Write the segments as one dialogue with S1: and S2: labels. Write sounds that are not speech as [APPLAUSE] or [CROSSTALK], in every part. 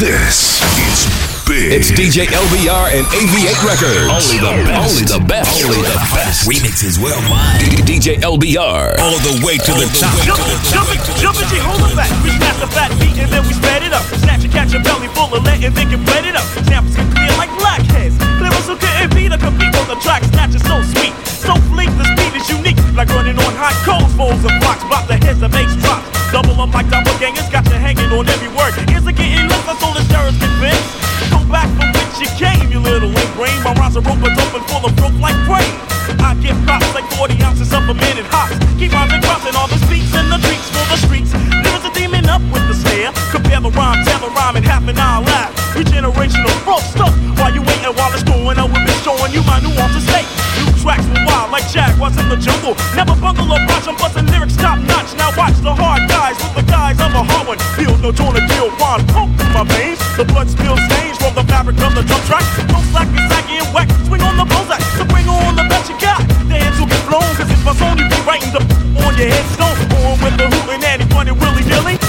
S1: This is big.
S2: It's DJ LBR and AV8 Records.
S1: Only the best.
S2: Only the best.
S1: Only the best.
S3: Remixes worldwide.
S2: DJ LBR.
S3: All the way to the top.
S4: Jump, jump, it, jump it, G, hold it back. We snap the fat beat and then we spread it up. Snatch and catch a belly full of lead and then get wet it up. Snappers get clear like blackheads. Clever so couldn't be to compete on the track. Snatch is so sweet, so fleet. The speed is unique, like running on hot coals, bowls and blocks. Block the heads that makes drops. Double up like doppelgangers, got brain. My rhymes are rope open full of rope like brain. I get props like 40 ounces up a minute hops. Keep on crossing all the streets and the treats for the streets. Lyrics a demon up with the snare. Compare the rhyme, tell the rhyme in half an hour laugh. Regenerational rough stuff. While you waiting while it's going up, we've been showing you my new nuances state. New tracks were wild like Jaguars in the jungle. Never bungle or botch, I'm busting lyrics top notch. Now watch the hard guys with the guys of a hard one. Feel no joint to deal, one pump through my veins. The blood spills stains from the fabric of the drum track. Don't slack me, saggy and whack. Swing on the bullseye. So bring on the best you got. The hands will get blown, cause if my song you be writing the on your headstone. On with the hootin' and he running willy nilly.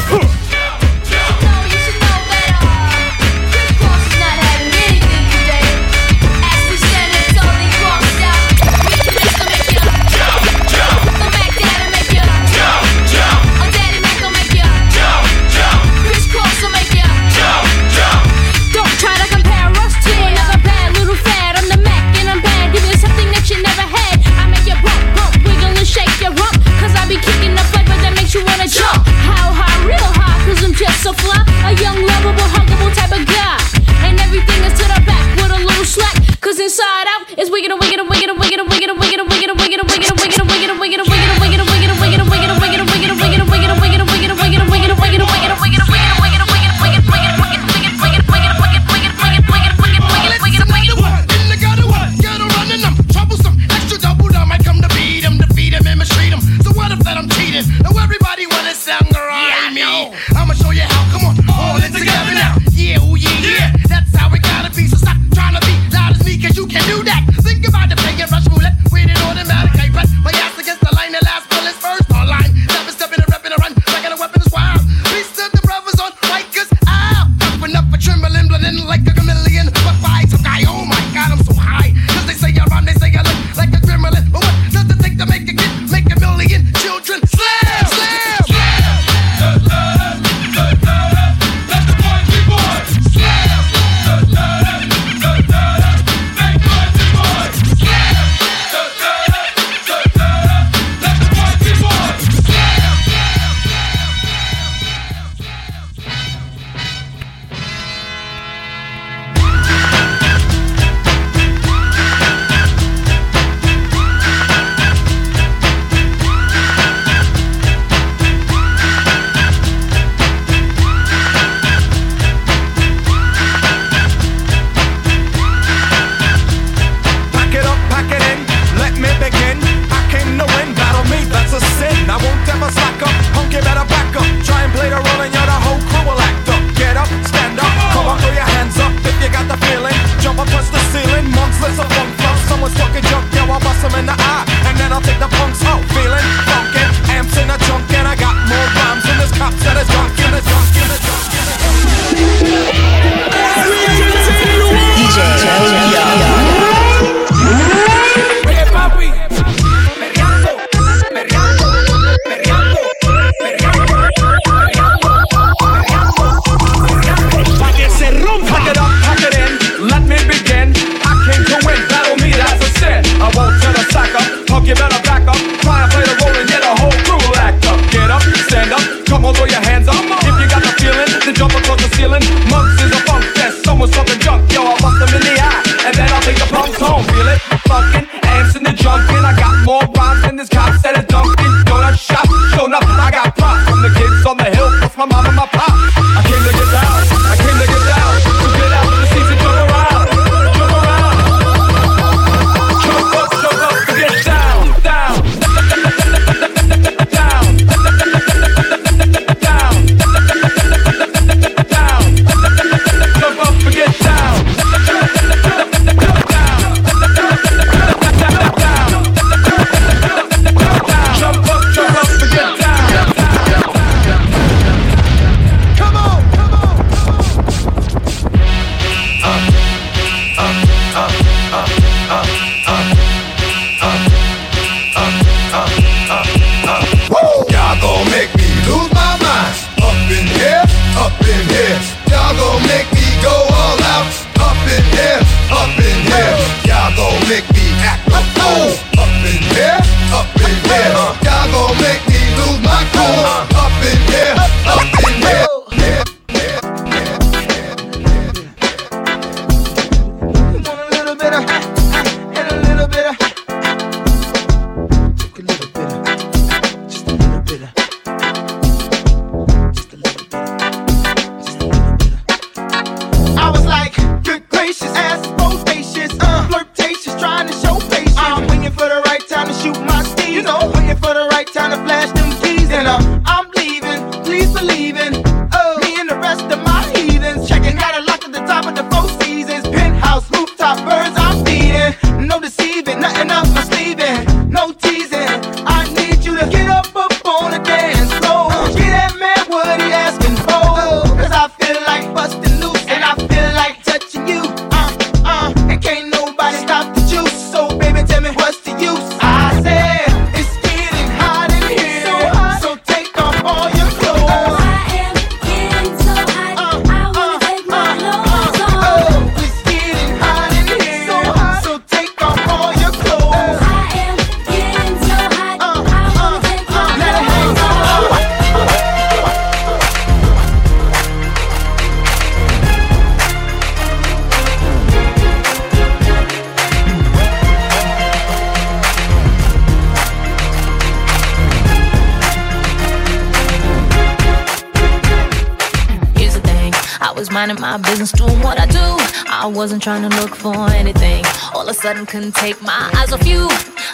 S5: My business, doing what I do. I wasn't trying to look for anything. All of a sudden, couldn't take my eyes off you.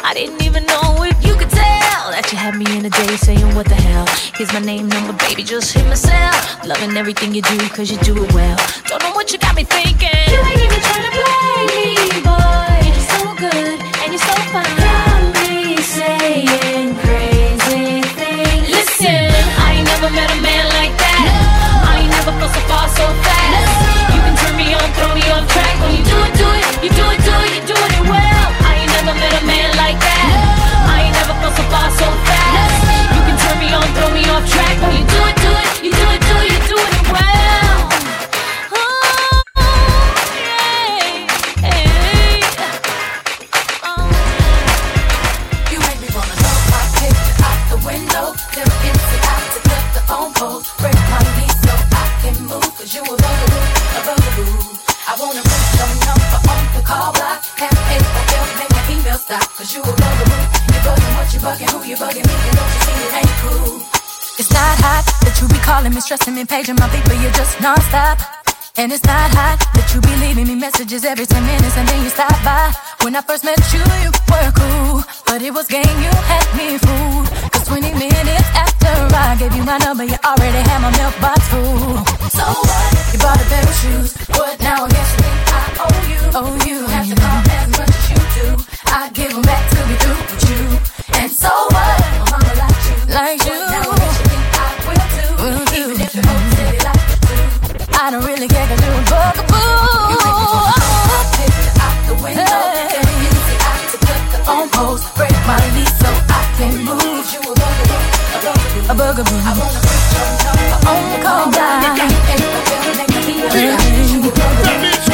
S5: I didn't even know if you could tell that you had me in a day saying, What the hell? Here's my name, number, baby, just hit myself. Loving everything you do, cause you do it well. Don't know what you got me thinking.
S6: You ain't even trying to play me, boy. You're so good and you're so fine. Got me saying crazy things.
S5: Listen, I ain't never met a man like that. I ain't never felt so far so fast.
S7: It's not hot that you be calling me, stressing me, paging my people. You're just non-stop. And it's not hot that you be leaving me messages every 10 minutes and then you stop by. When I first met you, you were cool. But it was game, you had me fooled. Cause 20 minutes after I gave you my number, you already had my mailbox full. So what? You bought a pair of shoes. What now? I guess you think I owe you. Oh, you. Have to call as much as you do. I give them back so what? Like you. You. Now? I you you don't really care cause you're a bugaboo. You me phone post. Break my lease so I can move. You a bugaboo, a bugaboo. I wanna put your number on the call me you.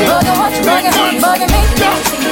S7: Bugging you bugging, who you bugging me.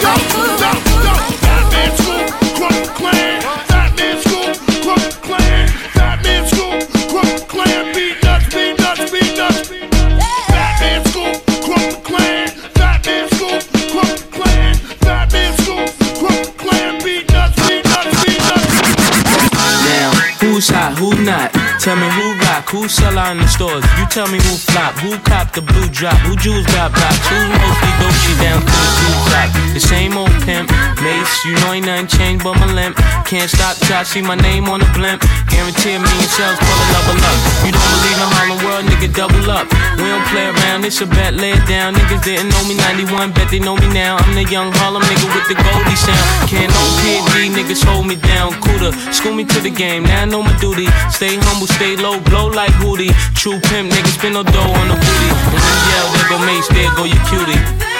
S8: Not? Tell me who rock, who sell out in the stores. You tell me who flop, who cop the blue drop, who jewels got blocks, who's mostly Dolce down to the blue top. The same old pimp, Mace, you know ain't nothing changed but my limp. Can't stop till I see my name on the blimp. Guarantee a million sales, pull a level up. You don't believe in Harlem World, nigga, double up. We don't play around, it's a bet, lay it down. Niggas didn't know me 91, bet they know me now. I'm the young Harlem nigga with the Goldie sound. Can't no PD, niggas hold me down. Cooler, school me to the game, now I know my duty. Stay humble, stay low, blow like Hootie. True pimp, niggas spin no dough on the booty. When you yell, there go Mace, there go your cutie.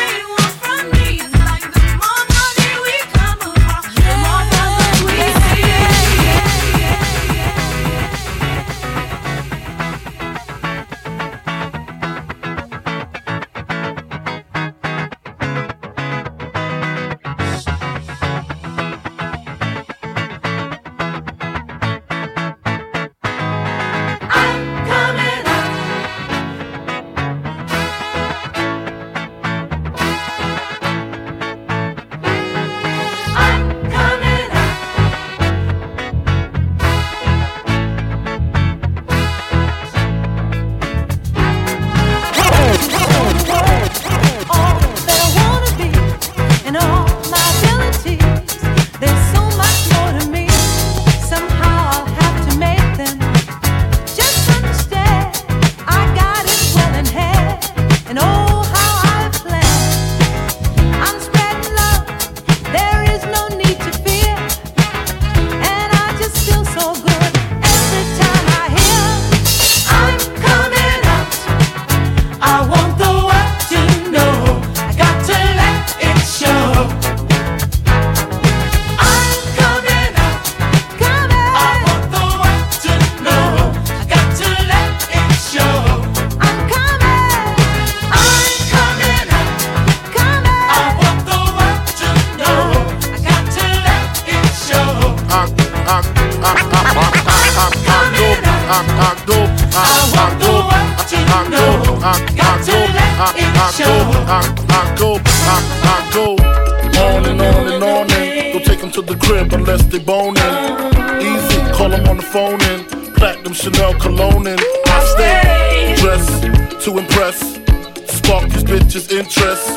S9: The crib unless they boning. Easy, call them on the phone and platinum Chanel cologne and I stay dressed to impress. spark these bitches' interest.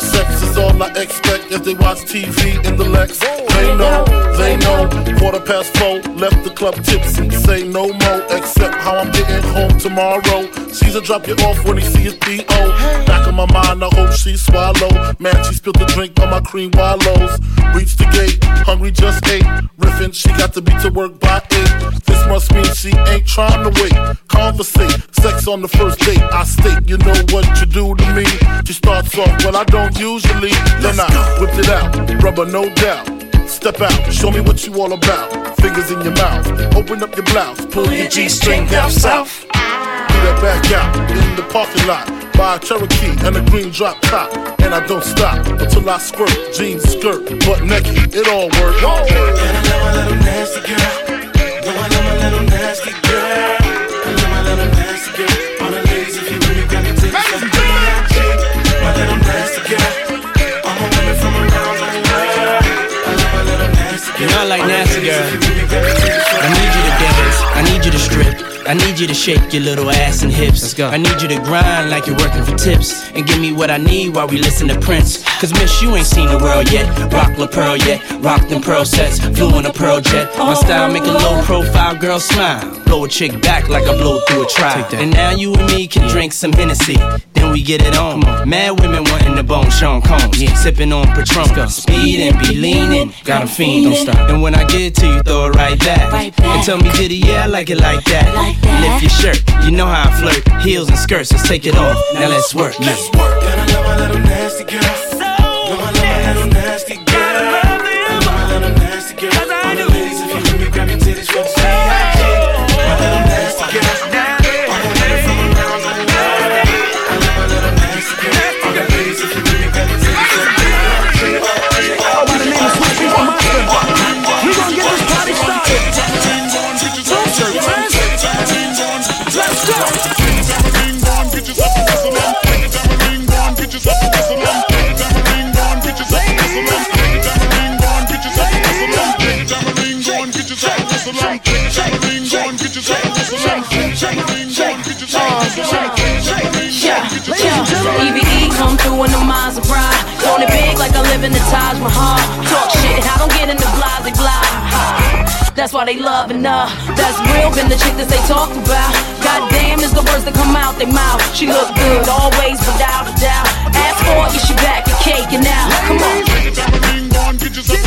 S9: Sex is all I expect as they watch TV in the Lex. They know, they know. Quarter past four, left the club tipsy. Say no more, except how I'm getting home tomorrow. Caesar drop you off when he see his P.O. Back in my mind, I hope she swallow. Man, she spilled the drink on my cream wallows. Reached the gate, hungry just ate. Riffin', she got to be to work by eight. This must mean she ain't trying to wait. Conversate, sex on the first date. I state, you know what you do to me. She starts off, well, I don't usually. Then I whipped it out, rubber no doubt. Step out, show me what you all about. Fingers in your mouth, open up your blouse, pull your G string down south. Do that back out in the parking lot. Buy a Cherokee and a green drop top. And I don't stop until I squirt. Jeans, skirt, butt naked, it all works.
S10: And I love my little nasty girl. No, I love my little nasty girl. I love my little nasty girl. I
S11: need you to shake your little ass and hips. Let's go. I need you to grind like you're working for tips. And give me what I need while we listen to Prince. Cause miss, you ain't seen the world yet. Rock La Pearl yet. Rock them pearl sets. Flew in a pearl jet. My oh. style make a low profile girl smile. Blow a chick back like I blow through a trial. And now you and me can drink some Hennessy. Then we get it on. Mad women wanting the bone Sean Combs. Yeah. Sipping on Patron. Speed and be leaning. Got 'em fiending. Don't stop. And when I get to you, throw it right back. And tell me, Diddy, yeah, I like it like that. Lift your shirt. You know how I flirt. Heels and skirts, let's take it off. Now let's work. Let's work.
S10: And I love my little nasty girl.
S6: EVE come through in the Maserati. Throwing it big like I live in the Taj Mahal. Talk shit, I don't get in the blase blah. That's why they loving uh, her. Uh, That's real, been the chick that they talk about. Goddamn is the words that come out their mouth. She look good, always without a doubt. Ask for it, you back your cake and now. Come on.
S12: DJ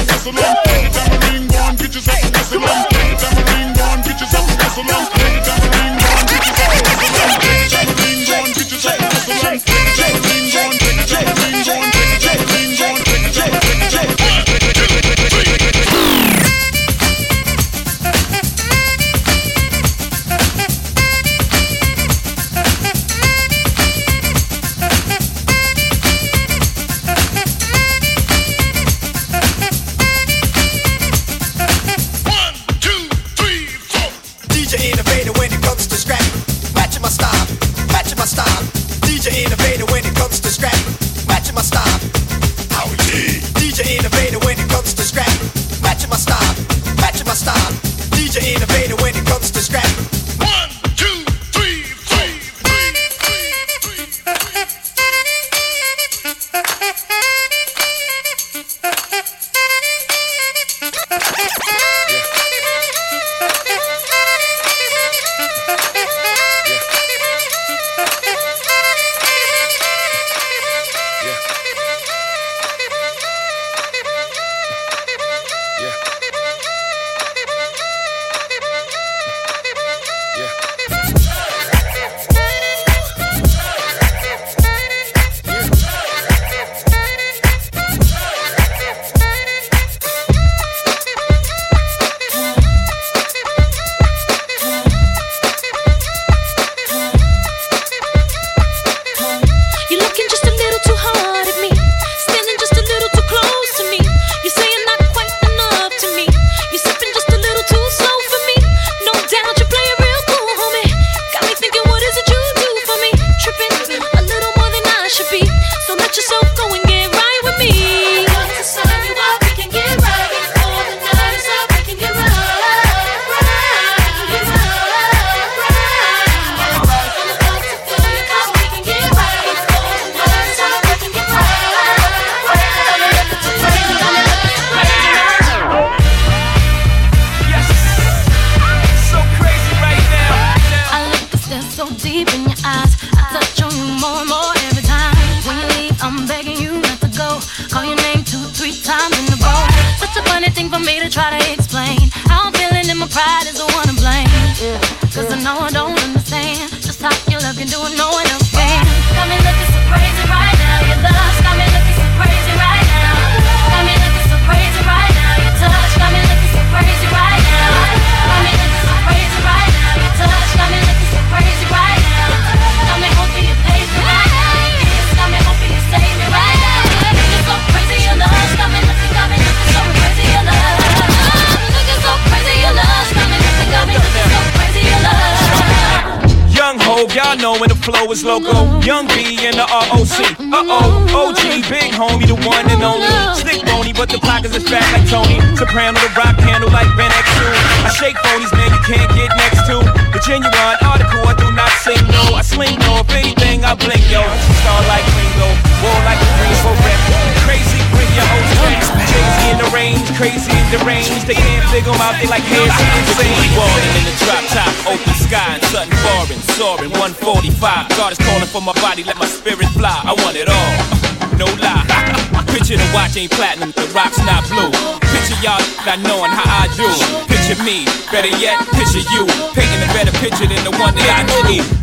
S12: old.
S13: Y'all know when the flow is loco. Young B in the ROC. Uh oh, OG, big homie, the one and only. Stick bony, but the block is as fat like Tony. Soprano, the rock candle like Ben X2. I shake phonies, man, you can't get next to. A genuine article, I do not sing, no. I sling, no. If anything, I blink, yo. Star like Ringo, war like a Greensboro rep. Crazy, bring your hoes back. Crazy in the range, crazy in the range. They can't figure them out, they like hands insane.
S14: Balling in the drop top, open sky, and sudden foreign, soaring 145. God is calling for my body, let my spirit fly. I want it all, no lie. [LAUGHS] Picture the watch ain't platinum, the rock's not blue. Picture y'all not knowing how I do. Picture me, better yet, picture you. Painting a better picture than the one that I
S7: drew.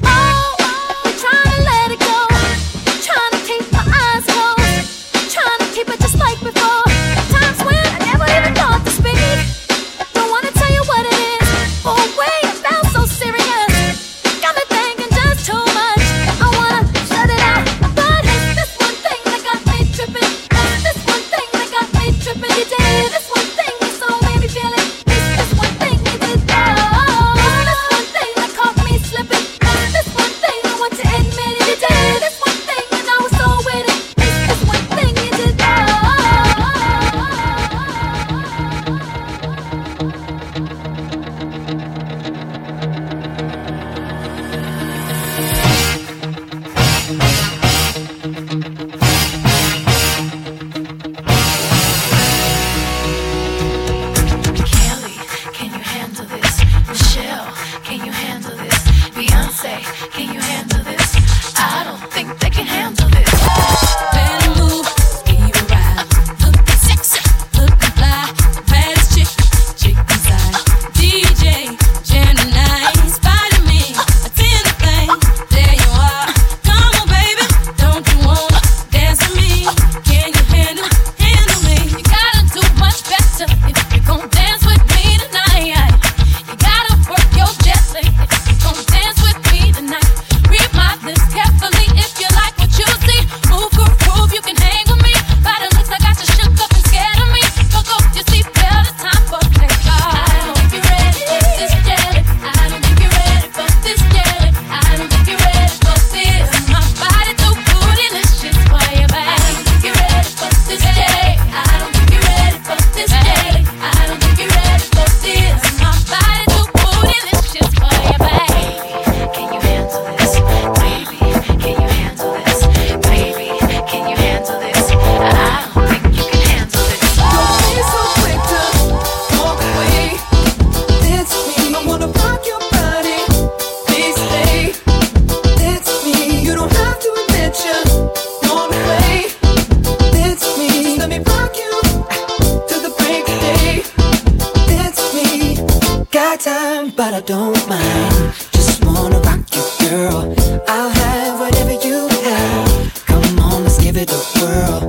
S7: don't
S15: mind. Just wanna rock you, girl. I'll have whatever you have. Come on, let's give it a whirl.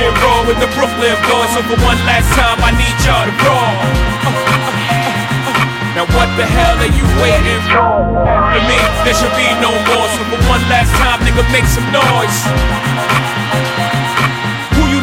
S15: And
S13: roll with the Brooklyn boys. So for one last time, I need y'all to uh. [LAUGHS] Now what the hell are you waiting for? For me, there should be no more. So for one last time, nigga, make some noise.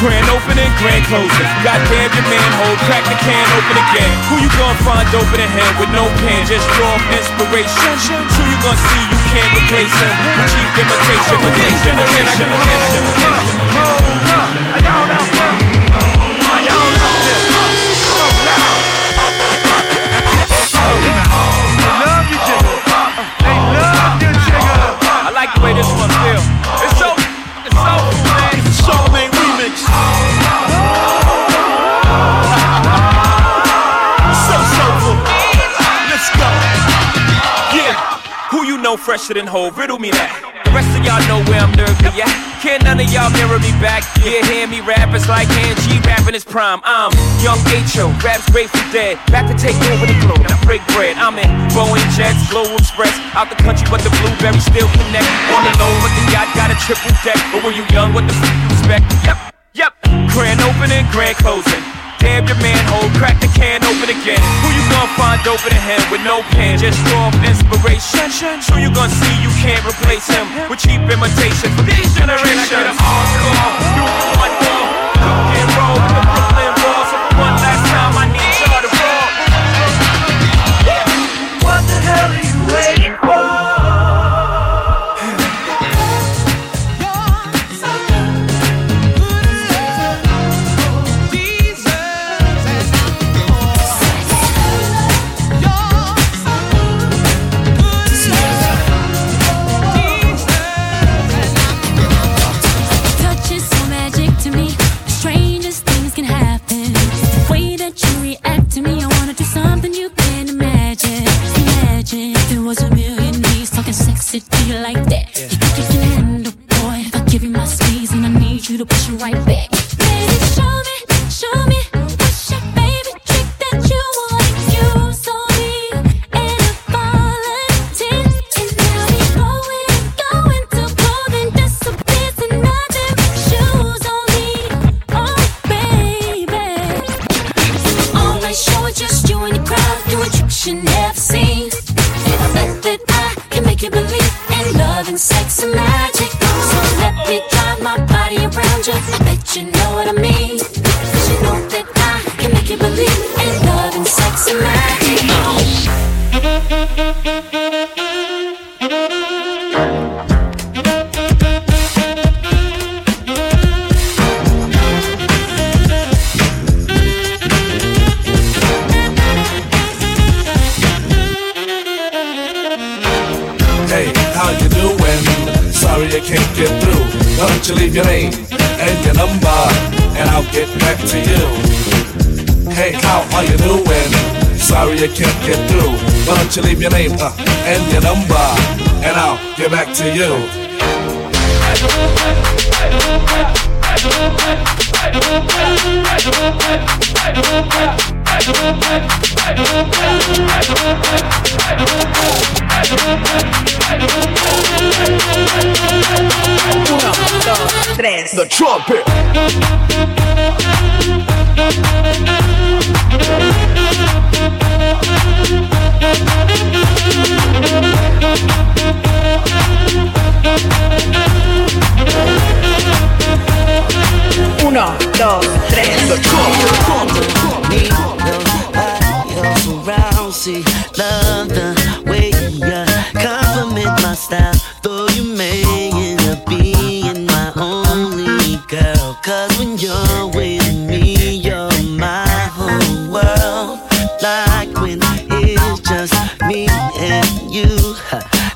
S13: Grand opening, grand closing. Goddamn your manhole, crack the can open again. Who you gonna find open in him with no pen? Just draw inspiration. Who you gonna see you can't replace him? With cheap imitation, but this generation. I like the way this one feels. It's fresher than whole? Riddle me that. The rest of y'all know where I'm nervy at. Can't none of y'all mirror me back. Yeah, hear me rap, it's like hand G rapping his prime. I'm young H.O., raps Grateful Dead. Back to take over the globe, now break bread. I'm in Boeing Jets, Global Express. Out the country, but the blueberries still connect. On the low, but the yacht got a triple deck. But when you young, what the f you expect? Yep, yep. Grand opening, grand closing. Damn your manhole, crack the can open again. Who you gonna find open in him with no pen? Just draw inspiration. Who you gonna see you can't replace him with cheap imitation for this generation? I get an encore? Do one more. Kiss it to you like that. Yeah. You can handle, boy? I give you my squeeze and I need you to push
S16: it right back. Baby, show me, show
S17: me what's your trick that you wanna me. And now we
S7: going, going nothing shoes on me. Oh, baby. All night show, just you
S17: and crowd doing tricks you never. sexy man. Back to you. Hey, how are you doing? Sorry I can't get through. Why don't you leave your name uh, and your number, and I'll get back to you.
S18: Uno, dos, tres.
S9: The trumpet.
S18: Uno, dos, tres.
S9: The trumpet.
S19: See, love the way you compliment my style. Though you may end up being my only girl. Cause when you're with me, you're my whole world. Like when it's just me and you.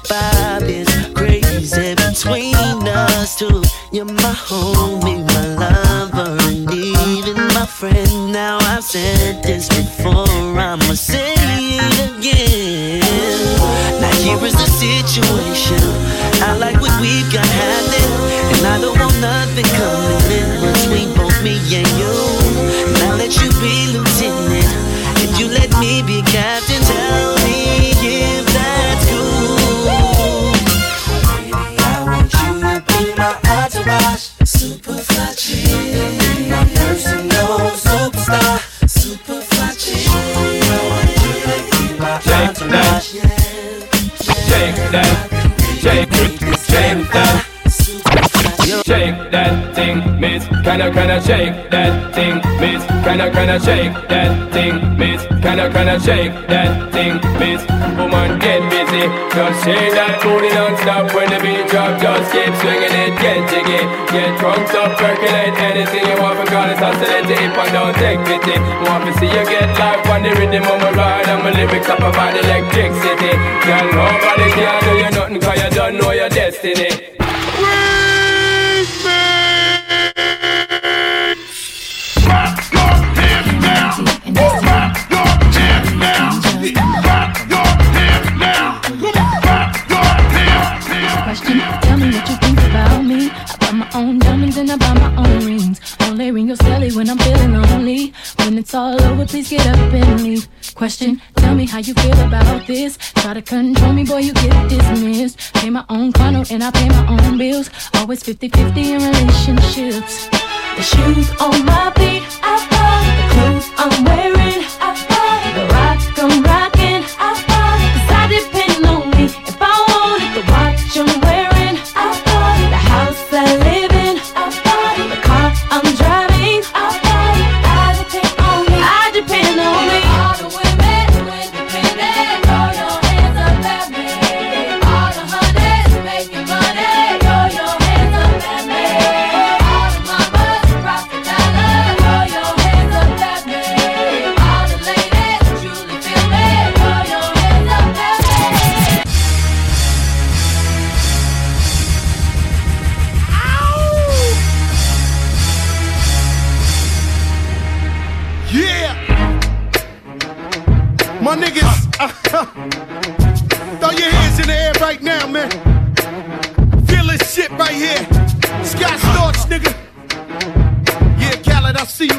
S19: Vibe is crazy between us two. You're my homie, my lover, and even my friend. Now I've said this before, I'ma say here is the situation. I like what we've got
S14: thing, miss. Kinda, kinda shake that thing, miss. Kinda, kinda shake that thing, miss. Kinda, kinda shake that thing, miss. Woman, get busy. Just shake that booty non-stop when the beat drop. Just keep swinging it, get jiggy. Get drunk, up, percolate anything you want because it's oscillating. If I don't take pity, want to see you get life on the rhythm of my ride. And my lyrics up about electricity. Girl, nobody can do you nothing cause you don't know your destiny.
S7: When I'm feeling lonely. When it's all over, please get up and leave. Question, tell me how you feel about this. Try to control me, boy, you get dismissed. Pay my own condo and I pay my own bills. Always 50-50 in relationships. The shoes on my feet, I buy. The clothes I'm wearing, I.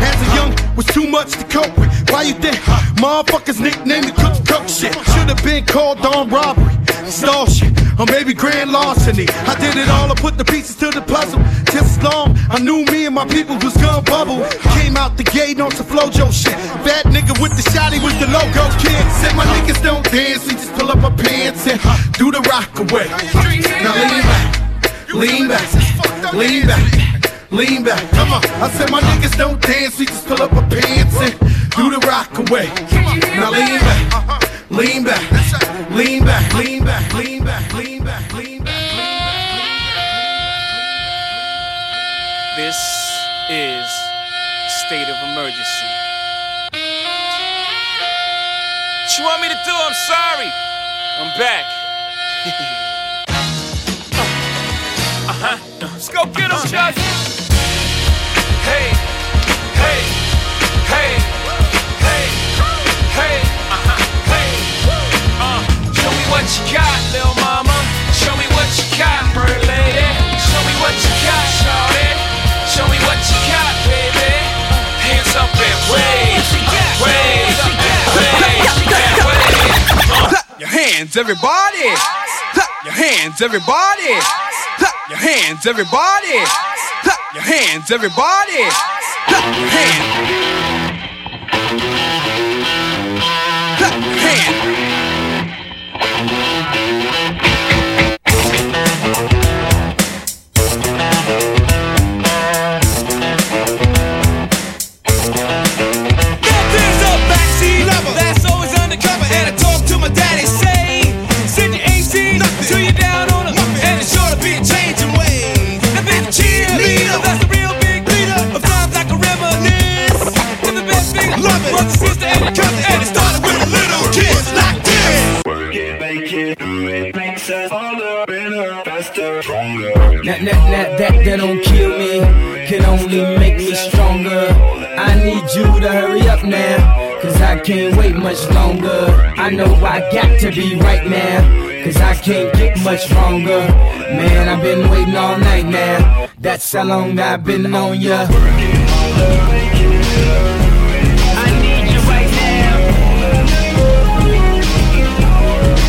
S9: As a young, was too much to cope with. Why you think motherfuckers nicknamed me Cook Cook shit? Should've been called on robbery, stall shit, or maybe grand larceny. I did it all, I put the pieces to the puzzle. Just long, I knew me and my people was gonna bubble. Came out the gate on some flojo shit. Bad nigga with the shotty was the logo kid. Said my niggas don't dance, we just pull up our pants and do the rock away. Now lean back, lean back, lean back.
S20: lean back. Come on. I said my niggas don't dance, we just pull up our pants and do the rock away. Now lean back, lean back, lean back, lean back, lean back, lean back, lean back.
S13: This is state of emergency. What you want me to do? I'm sorry. I'm back. [LAUGHS] uh huh. Let's go get him. Hey, hey, hey, hey, uh huh, hey. Uh, show me what you got, little mama. Show me what you got, bird lady. Show me what you got, shawty. Show me what you got, baby. Hands up and wave, wave, wave, wave.
S21: Your hands, everybody. [LAUGHS] Your hands, everybody. [LAUGHS] Your hands, everybody. [LAUGHS] Your hands, everybody. Your hands. Your
S22: that, that, don't kill me, can only make me stronger. I need you to hurry up now, cause I can't wait much longer. I know I got to be right now, cause I can't get much longer. Man, I've been waiting all night now, that's how long I've been on ya.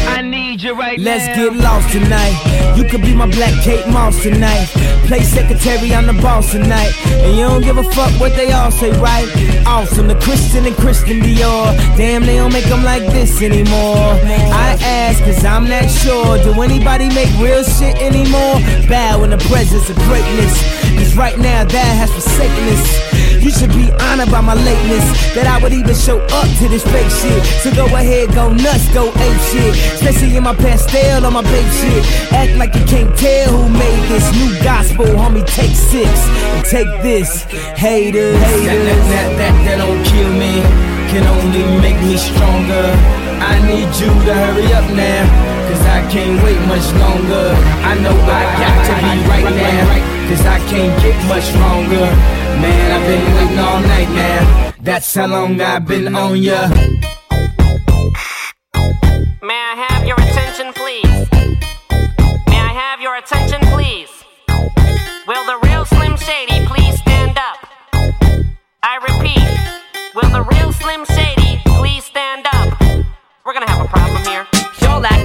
S23: I need you right
S22: Let's
S23: now.
S22: get lost tonight. You could be my black Kate Moss tonight. Play secretary, I'm the boss tonight. And you don't give a fuck what they all say, right? Awesome, the Christian and Christian Dior. Damn, they don't make them like this anymore. I ask, cause I'm not sure. Do anybody make real shit anymore? Bow in the presence of greatness. Cause right now, that has forsaken us. You should be honored by my lateness. That I would even show up to this fake shit. So go ahead, go nuts, go ape shit. Especially in my Pastelle on my Bape shit. Act like you can't tell who made this new gospel, homie. Take six and take this, haters. haters. That, that, that, that, don't kill me, can only make me stronger. I need you to hurry up now, cause I can't wait much longer. I know I got to be right now, cause I can't get much longer. Man, I've been waiting all night now. That's how long I've been on ya.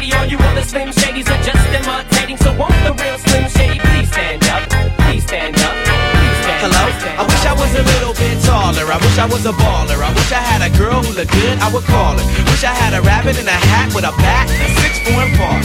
S24: Shady. All you other Slim Shadys are just imitating. So won't the real Slim Shady please stand up? Please stand up. Please stand
S25: Hello? I wish I was a little bit taller. I wish I was a baller. I wish I had a girl who looked good, I would call her. Wish I had a rabbit in a hat with a bat and a six four park.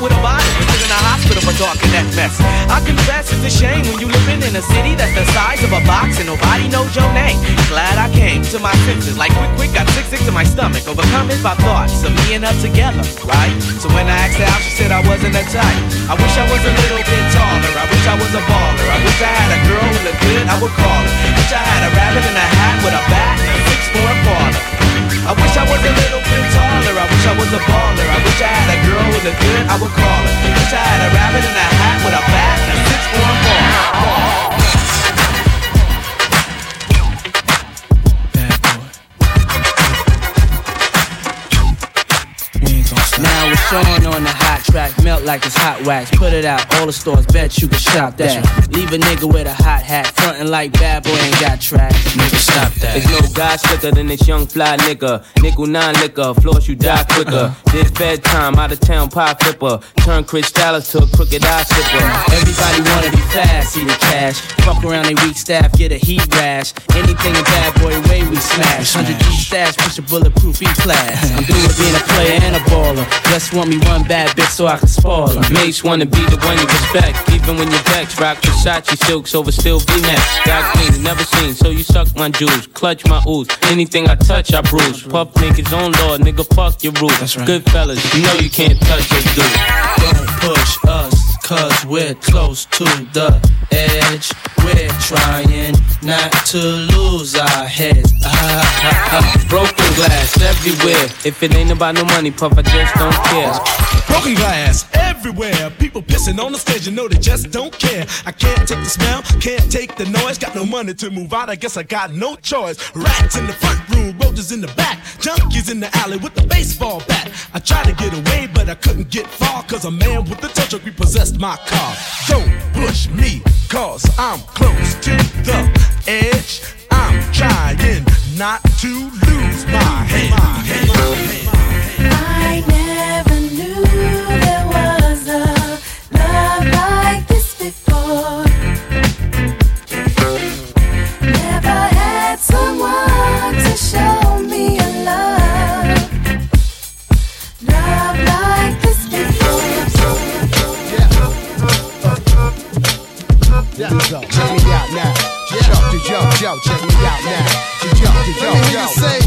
S25: with a and put in a hospital for talking that mess. I confess it's a shame when you living in a city that's the size of a box and nobody knows your name. Glad I came to my senses, like quick, quick, got sick, sick to my stomach, overcome it by thoughts of me and her together, right? So when I asked her out, she said I wasn't a type. I wish I was a little bit taller, I wish I was a baller, I wish I had a girl who looked good, I would call her. Wish I had a rabbit in a hat with a bat and a six for a parlor. I wish I was a little bit taller. I wish I was a baller. I wish I had a girl who looked good. I would call her. Wish I had a rabbit in
S11: like it's hot wax. Put it out, all the stores, bet you can shop that. Leave a nigga with a hot hat, frontin' like bad boy ain't got track. Nigga, stop that.
S26: There's no guy slicker than this young fly nigga. Nickel nine liquor, floors you die quicker. This bedtime, out of town pie flipper. Turn Chris Dallas to a crooked eye slipper.
S11: Everybody wanna be fast, see the cash. Fuck around they weak staff, get a heat rash. Anything a bad boy way we smash. 100 G stash, push a bulletproof E class. I'm through with being a player and a baller. Just want me one bad bitch so I can spoil her.
S26: Mates wanna be the one you respect. Even when you're vexed, rock Versace silks over still V-neck. Got clean, never seen, so you suck my jewels. Clutch my ooze. Anything I touch, I bruise. Puff niggas on law, nigga, fuck your rules. Good fellas, you know you can't touch this dude.
S11: Don't push us, cause we're close to the edge. We're trying not to lose our heads. Ah, ah, ah.
S26: Broken glass everywhere. If it ain't about no money, puff, I just don't care.
S21: Broken glass everywhere. People pissing on the stage, you know they just don't care. I can't take the smell, can't take the noise. Got no money to move out, I guess I got no choice. Rats in the front room, roaches in the back. Junkies in the alley with the baseball bat. I tried to get away, but I couldn't get far. Cause a man with the tow truck repossessed my car. Don't push me, cause I'm close to the edge. I'm trying not to lose my head.
S8: I
S20: yo, yo, yo. Say,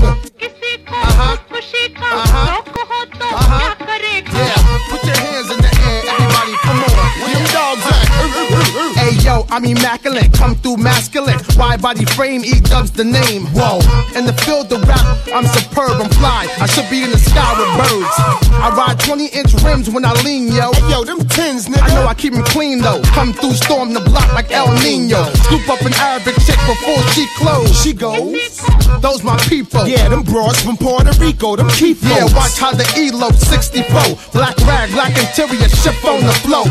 S20: I'm immaculate, come through masculine. Wide body frame, E dubs the name. Whoa, in the field of rap, I'm superb, I'm fly. I should be in the sky with birds. I ride 20 inch rims when I lean, yo. Hey, yo, them tins, nigga. I know I keep them clean though. Come through, storm the block like El Nino. Scoop up an Arabic chick before she close. She goes, those my people. Yeah, them broads from Puerto Rico, them keep Yeah, watch how the ELO 64. Black rag, black interior, ship on the flow.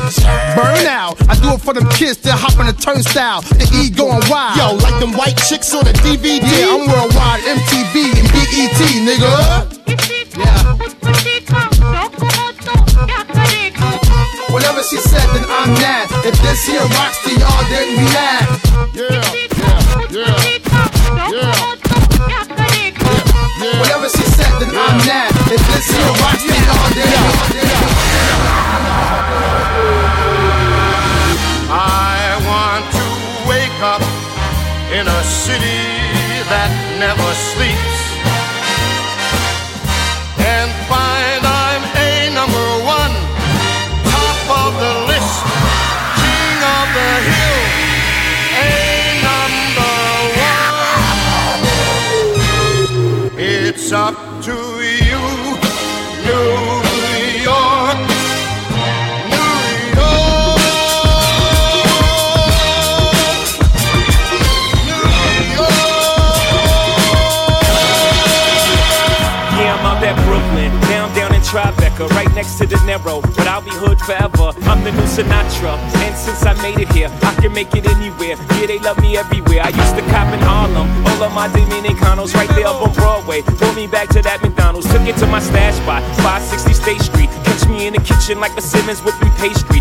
S20: Burn out. I do it for them kids that hop on the turnstile. The E going wild. Yo, like them white chicks on the DVD. Yeah, I'm worldwide, MTV and BET, nigga. Yeah. Whatever she said, then I'm that. If this here rocks to y'all, then react. Yeah, yeah, yeah, yeah.
S27: Never
S13: next to the narrow, but I'll be hood forever. I'm the new Sinatra, and since I made it here, I can make it anywhere. Yeah, they love me everywhere. I used to cop in Harlem, all of my Dominicanos right there up on Broadway. Pull me back to that McDonald's, took it to my stash spot, 560 State Street. Catch me in the kitchen like the Simmons whipping pastry.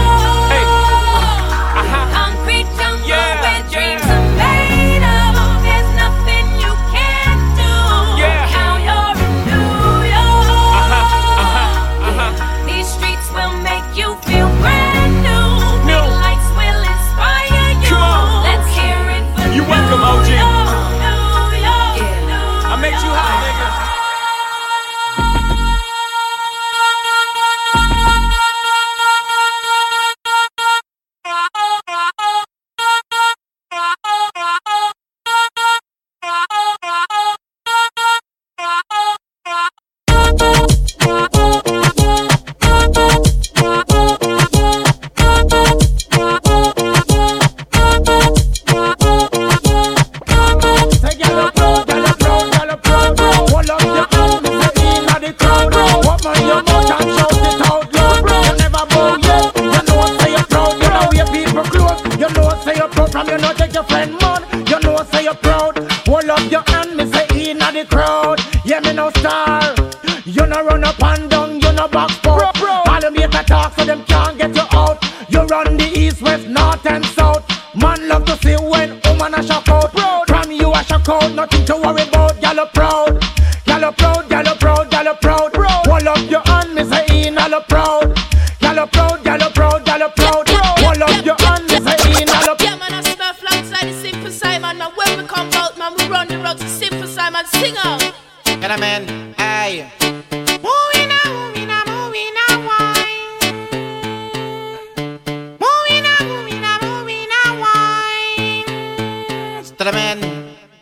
S28: To
S7: the man,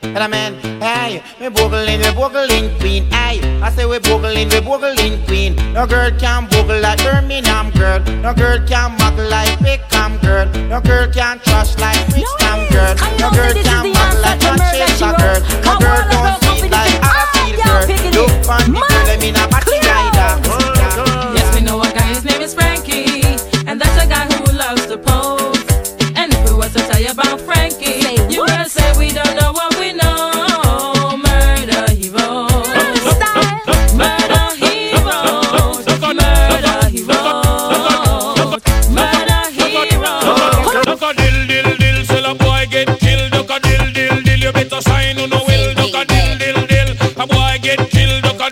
S7: to
S25: the man, hey, we boogling, we boogling queen, hey. I say we boogling, we boogling queen. No girl can boogle like Birmingham girl. No girl can muggle like Beckham girl. No girl can trash like Brixton girl. No girl can muggle like Manchester girl. No girl don't sweet like Arafil girl. Look on the girl, them in a rider.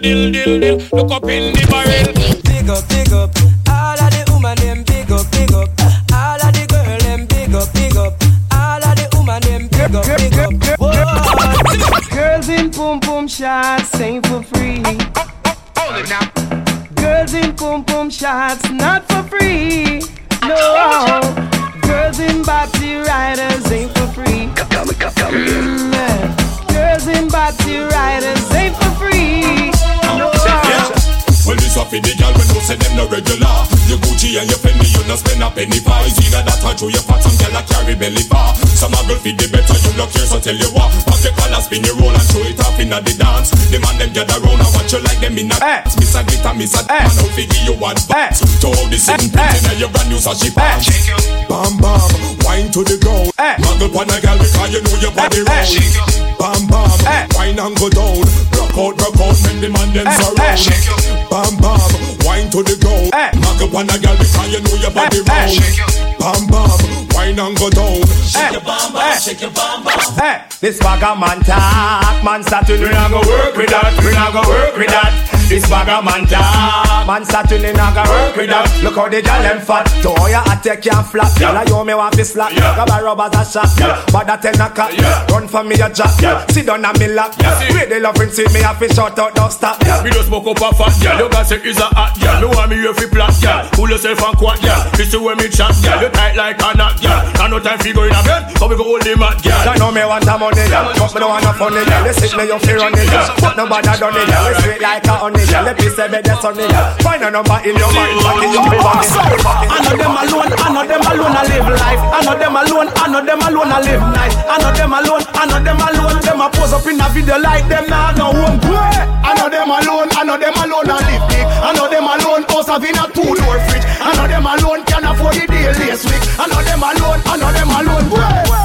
S29: Dill dill dill, look up in the barrel.
S30: Big up, big up. All of the woman them big up, big up. All of the girl them big up, big up. All of the woman them big up, big up. Whoa.
S31: Girls in boom boom shots ain't for free.
S28: Hold it now.
S31: Girls in boom boom shots not for free. No
S32: regular. Your Gucci and your Fendi, you no spend a penny. It's either that or through your fat, some girl a carry belly bar. Some a girl feed the better, you look here, so tell you what. Pop collar, spin your roll and throw it up in the dance. The man them gather round and watch you like them in a dance. Miss a glitter, miss a man out figure you one box. To all the same pretty now your brand new sashi pants. Bam bam, wine to the ground. Muggle pon a girl because you know your body round. Bam bam, wine and go down. Rock out, rock out, make the man them surround. Bam bam, wine to the ground. Muggle pon a girl because you know your body round. Bam bam, wine and go down. Shake your bam bam, shake your bam bam.
S12: Hey, this bag man talk, man to We not go work with that, we not go work with that. This bag of man talk. Man certainly not gonna work with that. Look how the girl them fat. To all your attack can flap. Girl, I you me want to slap. Grab a rubbers a shot. But that ten a cut. Run for me a jack. Sit down and me lap. Wait the loving see me have to shout out don't stop.
S21: Me just smoke up a fat girl. You got say is a hot girl. Me want me here fi plot girl. Pull yourself and quat girl. This is where me chat girl. You tight like a knot girl. Got no time go in a bed. So we go hold the mat girl.
S12: I know me want a money girl. But me don't want no funny girl. You sit me you fi run it girl. But nobody done it girl. You sweet like a honey girl. You piece of bed that's sunny girl. Find a number in your mind. Fuck it, you fi.
S33: I know them alone, I know them alone, I live life. I know them alone, I know them alone, I live nice. I know them alone, I know them alone, them a pose up in a video like them now no home.
S34: I know them alone, I know them alone, I live big. I know them alone, house having a two door fridge. I know them alone, can afford the deal this week. I know them alone, I know them alone.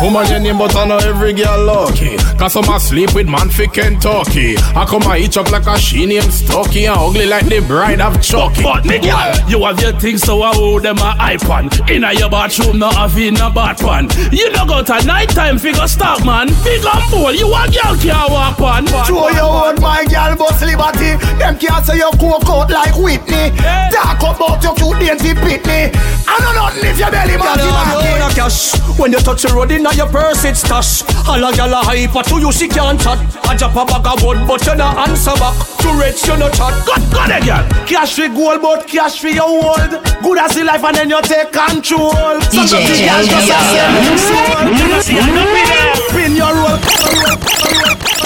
S21: Woman your name but I know every girl lucky Cause some a sleep with man fi Kentucky I come a eat up like a she named Stucky And ugly like the bride of Chucky.
S35: But me girl, you have your things so I hold them a iPhone Inna your bathroom, no have in a bath pan. You no go to night time figure stop man. Big and bold, you a girl can't walk on.
S34: Show your own my girl bust liberty. Them can't say you coke out like Whitney. Talk about your cute dainty pitney. I know nothing if your belly
S33: Girl,
S34: monkey
S33: you own a cash. When you touch the road in your purse it's stash All a gal a hyper to you she can't chat. I drop a bag of wood but you no answer back. Too rich you no God God eh, girl Cash for gold but cash for your world Good as the life and then you take control
S36: DJ
S33: the girls just a sell you soul You know see enough with them Spin your roll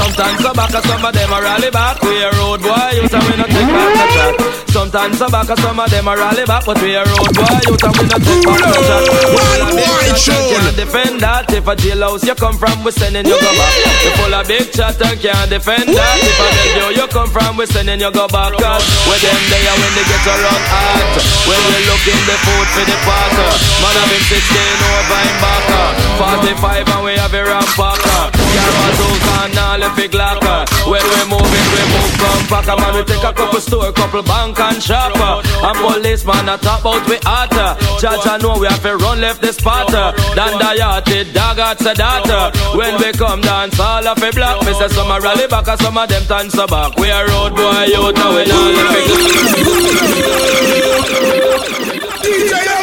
S14: Sometimes some back, some of them a rally back. We a road boy, you tell me no take back the chat. Sometimes some back, some of them a rally back, but we a road boy, you tell me no take back the chat. Well, a big chat and can't defend that. If a jailhouse you come from, we sending you go back. You full of big chat and can't defend that. If a radio you come from, we sending you go back. Cause where them there when they get around hot. When we looking the food for the parker. Man have him 16 over him backer. 45 and we have a rampacker. And all it. When we moving, we move from. Man, we take a couple store, couple bank and shopper. And policeman a talk about we hotter. Judge I know we have to run left the spotter. Dan yachty, dog at. When we come dance, all of it black. Me say some a rally back and some of them so back. We a road boy, you know we not it.